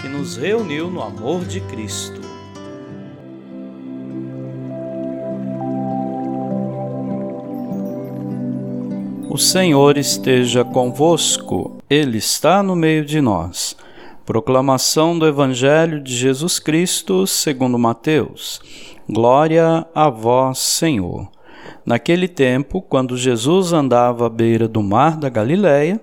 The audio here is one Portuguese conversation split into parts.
que nos reuniu no amor de Cristo. O Senhor esteja convosco, Ele está no meio de nós. Proclamação do Evangelho de Jesus Cristo segundo Mateus. Glória a vós, Senhor. Naquele tempo, quando Jesus andava à beira do mar da Galiléia,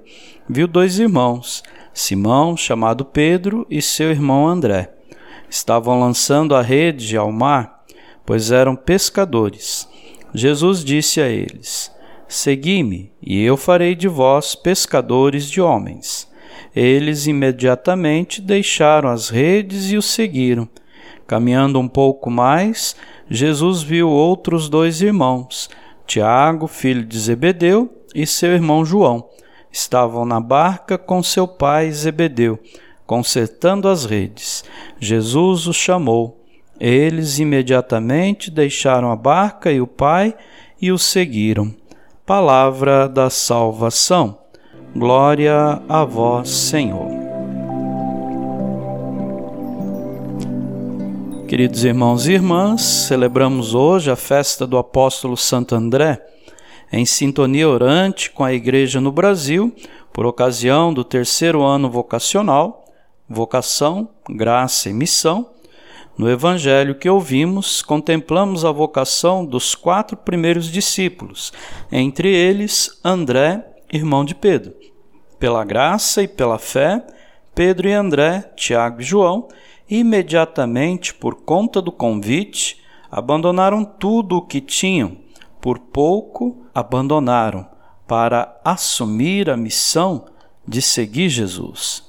viu dois irmãos, Simão, chamado Pedro, e seu irmão André. Estavam lançando a rede ao mar, pois eram pescadores. Jesus disse a eles: Segui-me, e eu farei de vós pescadores de homens. Eles imediatamente deixaram as redes e o seguiram. Caminhando um pouco mais, Jesus viu outros dois irmãos, Tiago, filho de Zebedeu, e seu irmão João estavam na barca com seu pai Zebedeu, consertando as redes. Jesus os chamou. Eles imediatamente deixaram a barca e o pai e o seguiram. Palavra da salvação. Glória a vós, Senhor. Queridos irmãos e irmãs, celebramos hoje a festa do apóstolo Santo André em sintonia orante com a Igreja no Brasil, por ocasião do terceiro ano vocacional, vocação, graça e missão. No Evangelho que ouvimos, contemplamos a vocação dos quatro primeiros discípulos, entre eles André, irmão de Pedro. Pela graça e pela fé, Pedro e André, Tiago e João, imediatamente por conta do convite, abandonaram tudo o que tinham por pouco abandonaram para assumir a missão de seguir Jesus.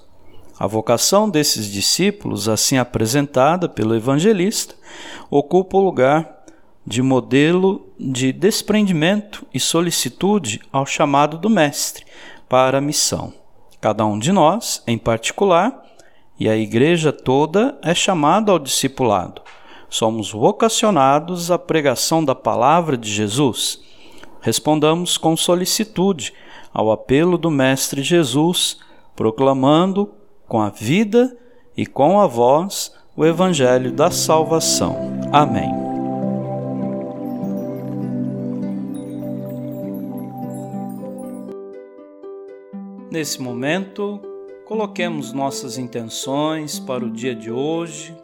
A vocação desses discípulos, assim apresentada pelo evangelista, ocupa o lugar de modelo de desprendimento e solicitude ao chamado do Mestre para a missão. Cada um de nós, em particular, e a igreja toda é chamado ao discipulado, somos vocacionados à pregação da palavra de Jesus. Respondamos com solicitude ao apelo do Mestre Jesus, proclamando com a vida e com a voz o Evangelho da salvação. Amém. Nesse momento, coloquemos nossas intenções para o dia de hoje